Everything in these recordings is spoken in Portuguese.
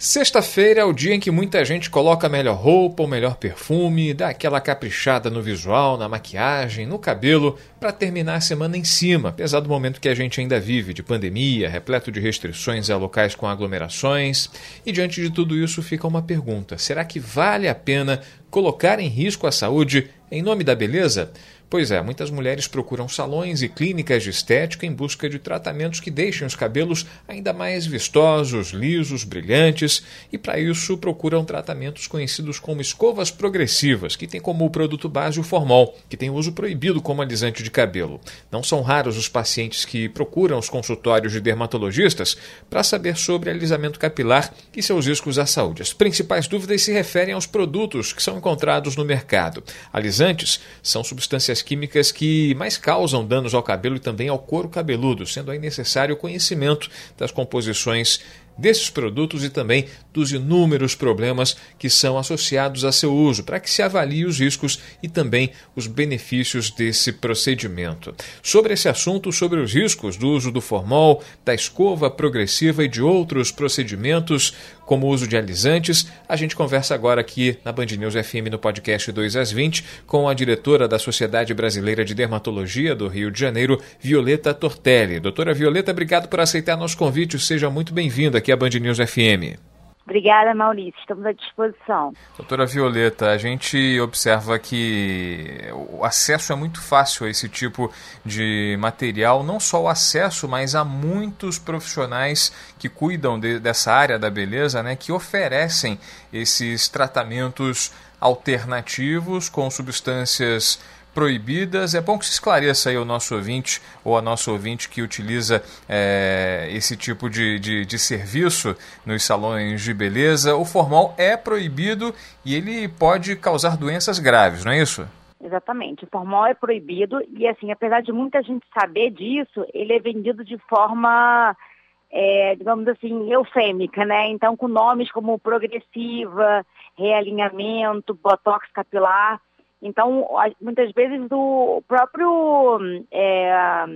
Sexta-feira é o dia em que muita gente coloca a melhor roupa, o melhor perfume, dá aquela caprichada no visual, na maquiagem, no cabelo, para terminar a semana em cima, apesar do momento que a gente ainda vive, de pandemia, repleto de restrições a locais com aglomerações. E diante de tudo isso fica uma pergunta: será que vale a pena colocar em risco a saúde em nome da beleza? Pois é, muitas mulheres procuram salões e clínicas de estética em busca de tratamentos que deixem os cabelos ainda mais vistosos, lisos, brilhantes, e para isso procuram tratamentos conhecidos como escovas progressivas, que têm como produto base o formol, que tem uso proibido como alisante de cabelo. Não são raros os pacientes que procuram os consultórios de dermatologistas para saber sobre alisamento capilar e seus riscos à saúde. As principais dúvidas se referem aos produtos que são encontrados no mercado. Alisantes são substâncias químicas que mais causam danos ao cabelo e também ao couro cabeludo, sendo aí necessário o conhecimento das composições desses produtos e também dos inúmeros problemas que são associados a seu uso, para que se avalie os riscos e também os benefícios desse procedimento. Sobre esse assunto, sobre os riscos do uso do formol, da escova progressiva e de outros procedimentos, como o uso de alisantes, a gente conversa agora aqui na Band News FM no podcast 2 às 20 com a diretora da Sociedade Brasileira de Dermatologia do Rio de Janeiro, Violeta Tortelli. Doutora Violeta, obrigado por aceitar nosso convite. Seja muito bem-vinda aqui à Band News FM. Obrigada, Maurício. Estamos à disposição. Doutora Violeta, a gente observa que o acesso é muito fácil a esse tipo de material, não só o acesso, mas há muitos profissionais que cuidam de, dessa área da beleza, né, que oferecem esses tratamentos alternativos com substâncias proibidas. É bom que se esclareça aí ao nosso ouvinte ou a nosso ouvinte que utiliza é, esse tipo de, de, de, serviço nos salões de beleza. O formal é proibido e ele pode causar doenças graves, não é isso? Exatamente. O formal é proibido e, assim, apesar de muita gente saber disso, ele é vendido de forma, é, digamos assim, eufêmica, né? Então, com nomes como progressiva, realinhamento, botox capilar. Então, muitas vezes o próprio é, a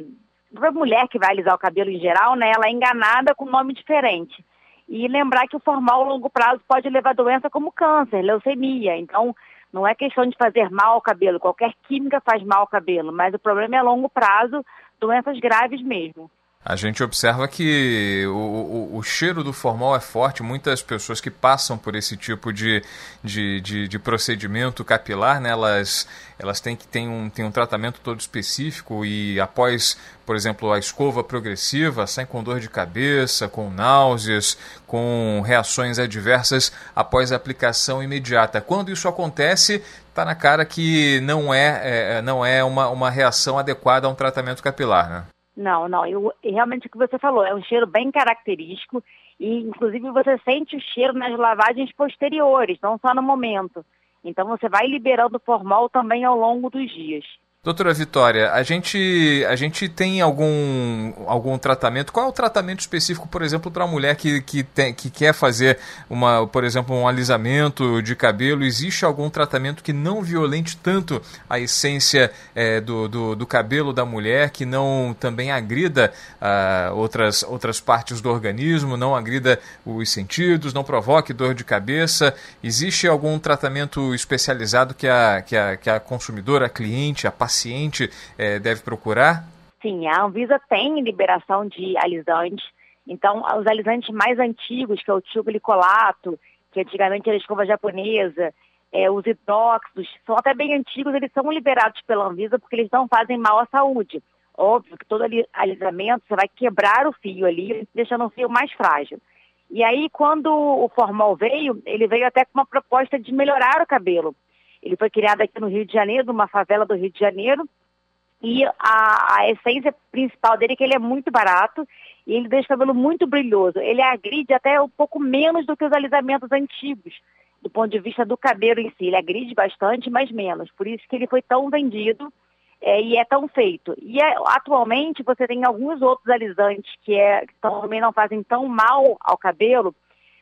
própria mulher que vai alisar o cabelo em geral, né, ela é enganada com um nome diferente. E lembrar que o formal a longo prazo pode levar a doença como câncer, leucemia. Então, não é questão de fazer mal ao cabelo, qualquer química faz mal ao cabelo, mas o problema é a longo prazo, doenças graves mesmo. A gente observa que o, o, o, cheiro do formal é forte. Muitas pessoas que passam por esse tipo de, de, de, de procedimento capilar, né, elas, elas têm que ter um, ter um tratamento todo específico e após, por exemplo, a escova progressiva, saem com dor de cabeça, com náuseas, com reações adversas após a aplicação imediata. Quando isso acontece, está na cara que não é, é, não é uma, uma reação adequada a um tratamento capilar, né? Não, não. Eu, realmente o que você falou, é um cheiro bem característico e, inclusive, você sente o cheiro nas lavagens posteriores, não só no momento. Então, você vai liberando o formol também ao longo dos dias. Doutora Vitória, a gente, a gente tem algum, algum tratamento? Qual é o tratamento específico, por exemplo, para a mulher que, que, tem, que quer fazer, uma, por exemplo, um alisamento de cabelo? Existe algum tratamento que não violente tanto a essência é, do, do, do, cabelo da mulher, que não também agrida uh, outras, outras partes do organismo, não agrida os sentidos, não provoque dor de cabeça? Existe algum tratamento especializado que a, que a, que a consumidora, a cliente, a paciente, paciente é, deve procurar? Sim, a Anvisa tem liberação de alisantes. Então, os alisantes mais antigos, que é o tioglicolato, que antigamente era escova japonesa, é, os hidróxidos, são até bem antigos, eles são liberados pela Anvisa porque eles não fazem mal à saúde. Óbvio que todo alisamento você vai quebrar o fio ali, deixando o fio mais frágil. E aí, quando o formal veio, ele veio até com uma proposta de melhorar o cabelo. Ele foi criado aqui no Rio de Janeiro, numa favela do Rio de Janeiro. E a, a essência principal dele é que ele é muito barato e ele deixa o cabelo muito brilhoso. Ele agride até um pouco menos do que os alisamentos antigos, do ponto de vista do cabelo em si. Ele agride bastante, mas menos. Por isso que ele foi tão vendido é, e é tão feito. E é, atualmente você tem alguns outros alisantes que, é, que também não fazem tão mal ao cabelo,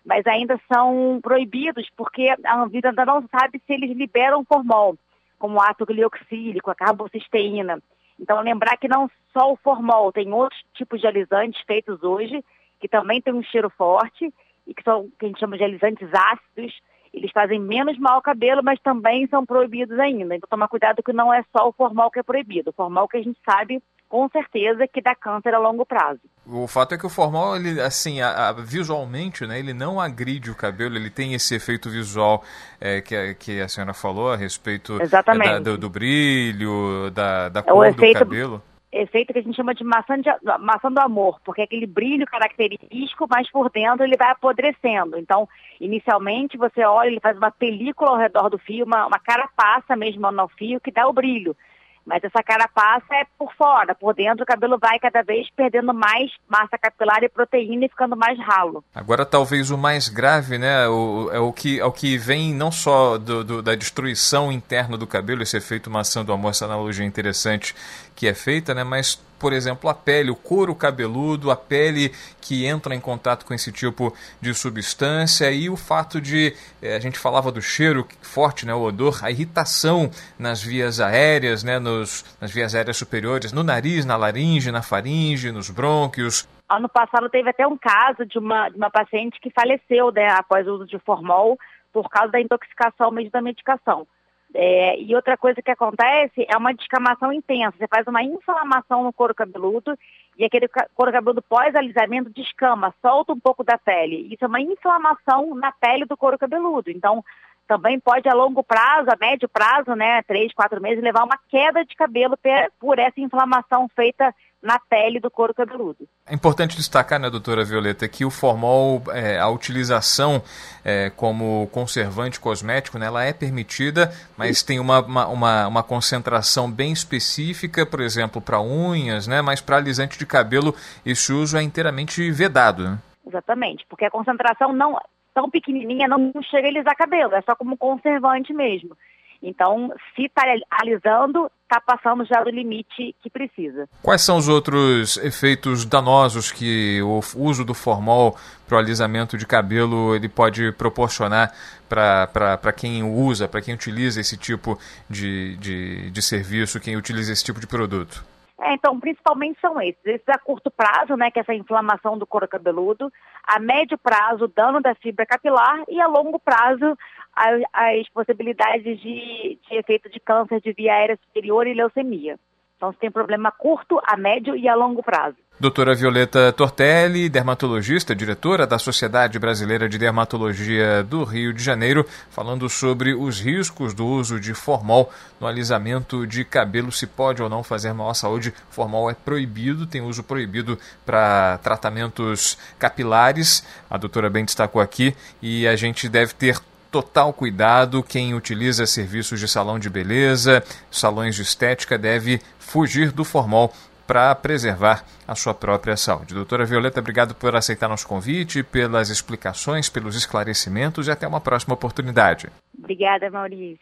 mas ainda são proibidos, porque a Anvisa ainda não sabe se eles liberam formol, como ácido glioxílico, a carbocisteína. Então, lembrar que não só o formol, tem outros tipos de alisantes feitos hoje, que também tem um cheiro forte, e que são que a gente chama de alisantes ácidos, eles fazem menos mal ao cabelo, mas também são proibidos ainda. Então, tomar cuidado que não é só o formal que é proibido. O formal que a gente sabe com certeza que dá câncer a longo prazo. O fato é que o formal, ele, assim, a, a, visualmente, né, ele não agride o cabelo, ele tem esse efeito visual é, que, a, que a senhora falou a respeito é, da, do, do, brilho, da, da é cor efeito, do cabelo efeito que a gente chama de maçã, de maçã do amor, porque é aquele brilho característico, mas por dentro ele vai apodrecendo. Então, inicialmente você olha, ele faz uma película ao redor do fio, uma, uma carapaça mesmo no fio que dá o brilho. Mas essa carapaça é por fora, por dentro o cabelo vai cada vez perdendo mais massa capilar e proteína e ficando mais ralo. Agora talvez o mais grave, né, o, é o que, é o que vem não só do, do, da destruição interna do cabelo, esse efeito maçã do amor, essa analogia interessante que é feita, né, mas por exemplo, a pele, o couro cabeludo, a pele que entra em contato com esse tipo de substância e o fato de, eh, a gente falava do cheiro forte, né, o odor, a irritação nas vias aéreas, né, nos, nas vias aéreas superiores, no nariz, na laringe, na faringe, nos brônquios. Ano passado teve até um caso de uma, de uma paciente que faleceu né, após o uso de formol por causa da intoxicação mesmo da medicação. É, e outra coisa que acontece é uma descamação intensa. Você faz uma inflamação no couro cabeludo e aquele couro cabeludo pós-alisamento descama, solta um pouco da pele. Isso é uma inflamação na pele do couro cabeludo. Então, também pode a longo prazo, a médio prazo, né, três, quatro meses, levar uma queda de cabelo por essa inflamação feita na pele do couro cabeludo. É importante destacar, né, doutora Violeta, que o formol, é, a utilização é, como conservante cosmético, né, ela é permitida, mas Sim. tem uma, uma, uma, concentração bem específica, por exemplo, para unhas, né, mas para alisante de cabelo esse uso é inteiramente vedado. Né? Exatamente, porque a concentração não tão pequenininha não chega a alisar cabelo, é só como conservante mesmo. Então, se está alisando, está passando já do limite que precisa. Quais são os outros efeitos danosos que o uso do formol para o alisamento de cabelo ele pode proporcionar para quem usa, para quem utiliza esse tipo de, de, de serviço, quem utiliza esse tipo de produto? É, então, principalmente são esses. Esses a curto prazo, né, que é essa inflamação do couro cabeludo, a médio prazo, dano da fibra capilar e a longo prazo, as, as possibilidades de, de efeito de câncer de via aérea superior e leucemia. Então, você tem problema curto, a médio e a longo prazo. Doutora Violeta Tortelli, dermatologista, diretora da Sociedade Brasileira de Dermatologia do Rio de Janeiro, falando sobre os riscos do uso de formol no alisamento de cabelo, se pode ou não fazer mal à saúde. Formol é proibido, tem uso proibido para tratamentos capilares, a doutora bem destacou aqui, e a gente deve ter total cuidado. Quem utiliza serviços de salão de beleza, salões de estética, deve fugir do formol para preservar a sua própria saúde. Doutora Violeta, obrigado por aceitar nosso convite, pelas explicações, pelos esclarecimentos e até uma próxima oportunidade. Obrigada, Maurício.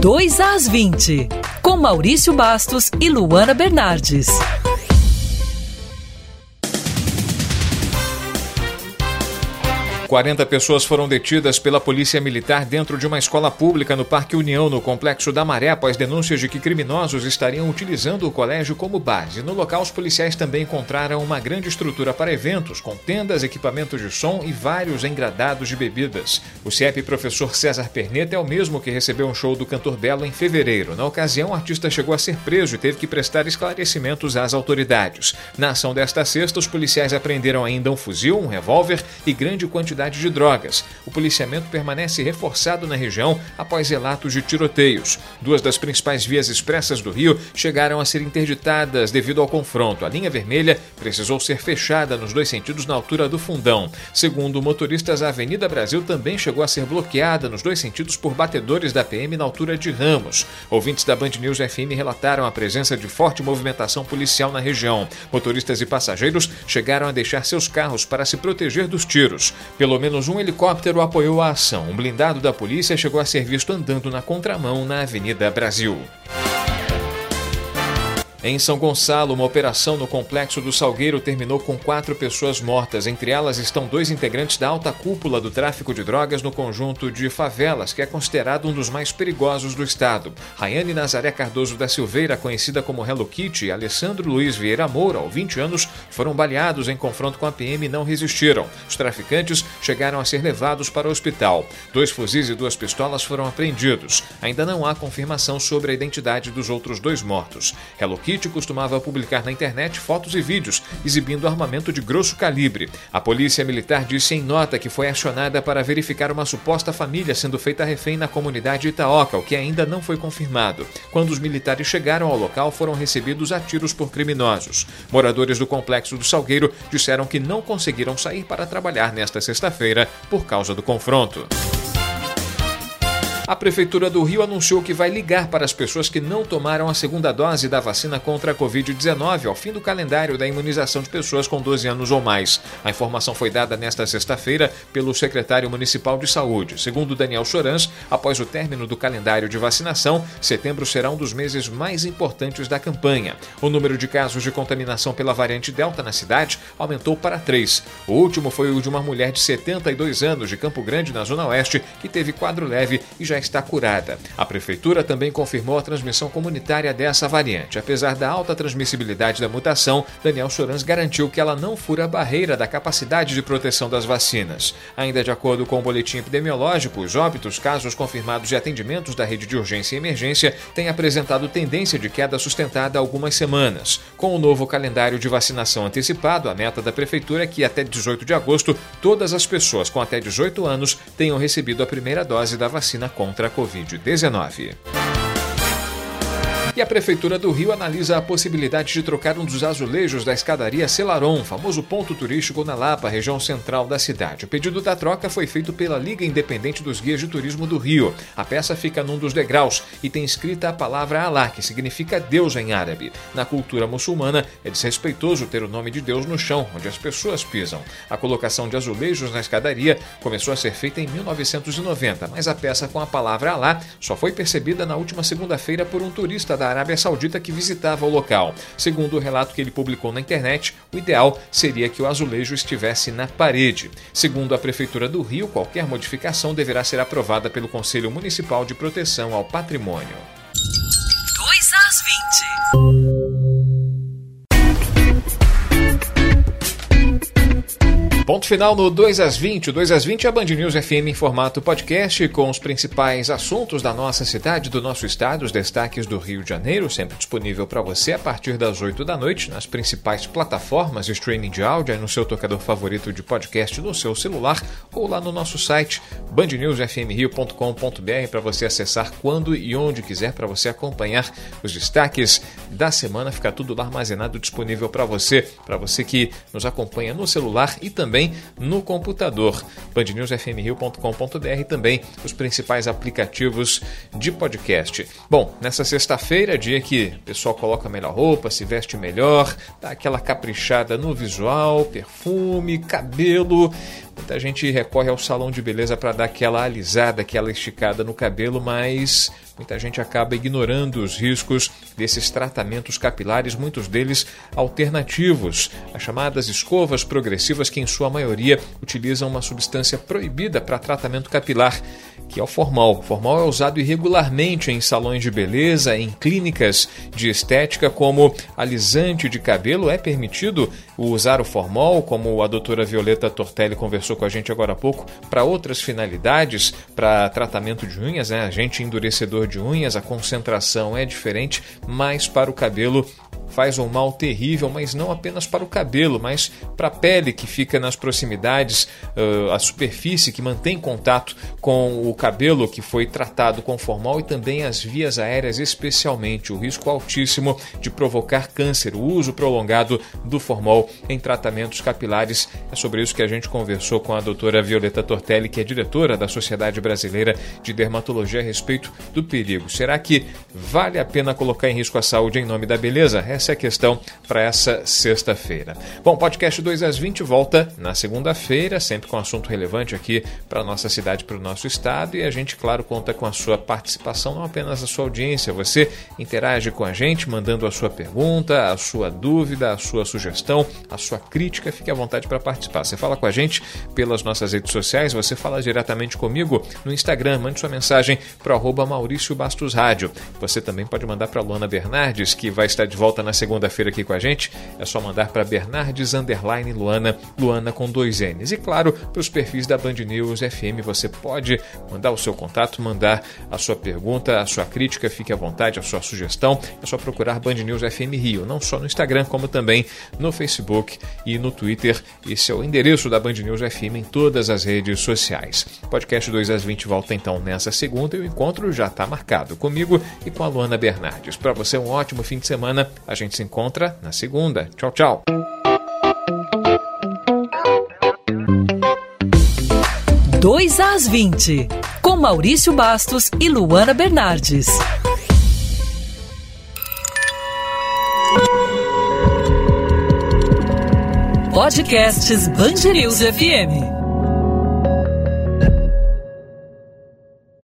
2 às 20, com Maurício Bastos e Luana Bernardes. 40 pessoas foram detidas pela Polícia Militar dentro de uma escola pública no Parque União, no Complexo da Maré, após denúncias de que criminosos estariam utilizando o colégio como base. No local, os policiais também encontraram uma grande estrutura para eventos, com tendas, equipamentos de som e vários engradados de bebidas. O CIEP professor César Perneta é o mesmo que recebeu um show do cantor Belo em fevereiro. Na ocasião, o artista chegou a ser preso e teve que prestar esclarecimentos às autoridades. Na ação desta sexta, os policiais apreenderam ainda um fuzil, um revólver e grande quantidade quantidade de drogas. O policiamento permanece reforçado na região após relatos de tiroteios. Duas das principais vias expressas do Rio chegaram a ser interditadas devido ao confronto. A linha vermelha precisou ser fechada nos dois sentidos na altura do Fundão. Segundo motoristas, a Avenida Brasil também chegou a ser bloqueada nos dois sentidos por batedores da PM na altura de Ramos. Ouvintes da Band News FM relataram a presença de forte movimentação policial na região. Motoristas e passageiros chegaram a deixar seus carros para se proteger dos tiros. Pelo menos um helicóptero apoiou a ação. Um blindado da polícia chegou a ser visto andando na contramão na Avenida Brasil. Em São Gonçalo, uma operação no complexo do Salgueiro terminou com quatro pessoas mortas. Entre elas estão dois integrantes da alta cúpula do tráfico de drogas no conjunto de favelas, que é considerado um dos mais perigosos do estado. Rayane Nazaré Cardoso da Silveira, conhecida como Hello Kitty, e Alessandro Luiz Vieira Moura, aos 20 anos, foram baleados em confronto com a PM e não resistiram. Os traficantes chegaram a ser levados para o hospital. Dois fuzis e duas pistolas foram apreendidos. Ainda não há confirmação sobre a identidade dos outros dois mortos. Hello Kitty costumava publicar na internet fotos e vídeos exibindo armamento de grosso calibre. A polícia militar disse em nota que foi acionada para verificar uma suposta família sendo feita refém na comunidade Itaoca, o que ainda não foi confirmado. Quando os militares chegaram ao local, foram recebidos a tiros por criminosos. Moradores do complexo do Salgueiro disseram que não conseguiram sair para trabalhar nesta sexta-feira por causa do confronto. A Prefeitura do Rio anunciou que vai ligar para as pessoas que não tomaram a segunda dose da vacina contra a Covid-19 ao fim do calendário da imunização de pessoas com 12 anos ou mais. A informação foi dada nesta sexta-feira pelo secretário municipal de saúde. Segundo Daniel Chorans, após o término do calendário de vacinação, setembro será um dos meses mais importantes da campanha. O número de casos de contaminação pela variante Delta na cidade aumentou para três. O último foi o de uma mulher de 72 anos de Campo Grande, na Zona Oeste, que teve quadro leve e já já está curada. A prefeitura também confirmou a transmissão comunitária dessa variante. Apesar da alta transmissibilidade da mutação, Daniel Sorans garantiu que ela não fura a barreira da capacidade de proteção das vacinas. Ainda de acordo com o boletim epidemiológico, os óbitos, casos confirmados de atendimentos da rede de urgência e emergência têm apresentado tendência de queda sustentada há algumas semanas. Com o novo calendário de vacinação antecipado, a meta da prefeitura é que até 18 de agosto todas as pessoas com até 18 anos tenham recebido a primeira dose da vacina contra contra a Covid-19. E a Prefeitura do Rio analisa a possibilidade de trocar um dos azulejos da escadaria Celaron, famoso ponto turístico na Lapa, região central da cidade. O pedido da troca foi feito pela Liga Independente dos Guias de Turismo do Rio. A peça fica num dos degraus e tem escrita a palavra Alá, que significa Deus em árabe. Na cultura muçulmana, é desrespeitoso ter o nome de Deus no chão, onde as pessoas pisam. A colocação de azulejos na escadaria começou a ser feita em 1990, mas a peça com a palavra Alá só foi percebida na última segunda-feira por um turista da da Arábia Saudita que visitava o local. Segundo o relato que ele publicou na internet, o ideal seria que o azulejo estivesse na parede. Segundo a Prefeitura do Rio, qualquer modificação deverá ser aprovada pelo Conselho Municipal de Proteção ao Patrimônio. 2 às 20. Ponto final no 2 às 20. O 2 às 20 é a Band News FM em formato podcast com os principais assuntos da nossa cidade, do nosso estado, os destaques do Rio de Janeiro, sempre disponível para você a partir das 8 da noite nas principais plataformas de streaming de áudio, no seu tocador favorito de podcast no seu celular ou lá no nosso site bandnewsfmrio.com.br para você acessar quando e onde quiser para você acompanhar os destaques da semana, fica tudo lá armazenado disponível para você, para você que nos acompanha no celular e também também no computador. bandnewsfmrio.com.br também os principais aplicativos de podcast. Bom, nessa sexta-feira, dia que o pessoal coloca melhor roupa, se veste melhor, dá aquela caprichada no visual, perfume, cabelo. Muita gente recorre ao salão de beleza para dar aquela alisada, aquela esticada no cabelo, mas muita gente acaba ignorando os riscos desses tratamentos capilares, muitos deles alternativos, as chamadas escovas progressivas, que em sua maioria utilizam uma substância proibida para tratamento capilar, que é o formal. O formal é usado irregularmente em salões de beleza, em clínicas de estética, como alisante de cabelo. É permitido usar o formal, como a doutora Violeta Tortelli conversou com a gente agora há pouco, para outras finalidades, para tratamento de unhas, né? agente endurecedor de unhas, a concentração é diferente, mas para o cabelo faz um mal terrível, mas não apenas para o cabelo, mas para a pele que fica nas proximidades, uh, a superfície que mantém contato com o cabelo que foi tratado com formal e também as vias aéreas, especialmente o risco altíssimo de provocar câncer, o uso prolongado do formal em tratamentos capilares. É sobre isso que a gente conversou com a doutora Violeta Tortelli, que é diretora da Sociedade Brasileira de Dermatologia a respeito do perigo. Será que vale a pena colocar em risco a saúde em nome da beleza? Essa é a questão para essa sexta-feira. Bom, podcast 2 às 20 volta na segunda-feira, sempre com assunto relevante aqui para a nossa cidade, para o nosso estado. E a gente, claro, conta com a sua participação, não apenas a sua audiência. Você interage com a gente, mandando a sua pergunta, a sua dúvida, a sua sugestão, a sua crítica. Fique à vontade para participar. Você fala com a gente pelas nossas redes sociais, você fala diretamente comigo no Instagram. Mande sua mensagem para o Maurício Bastos Rádio. Você também pode mandar para a Luana Bernardes, que vai estar de volta na segunda-feira aqui com a gente. É só mandar para Bernardes Underline Luana, Luana com dois N's. E claro, para os perfis da Band News FM, você pode mandar o seu contato, mandar a sua pergunta, a sua crítica, fique à vontade, a sua sugestão. É só procurar Band News FM Rio, não só no Instagram, como também no Facebook e no Twitter. Esse é o endereço da Band News FM em todas as redes sociais. Podcast 2 às 20 volta então nessa segunda e o encontro já está marcado comigo e com a Luana Bernardes. Para você, um ótimo fim de semana. A gente se encontra na segunda. Tchau, tchau. 2 às 20, com Maurício Bastos e Luana Bernardes. Podcasts Bangerils FM.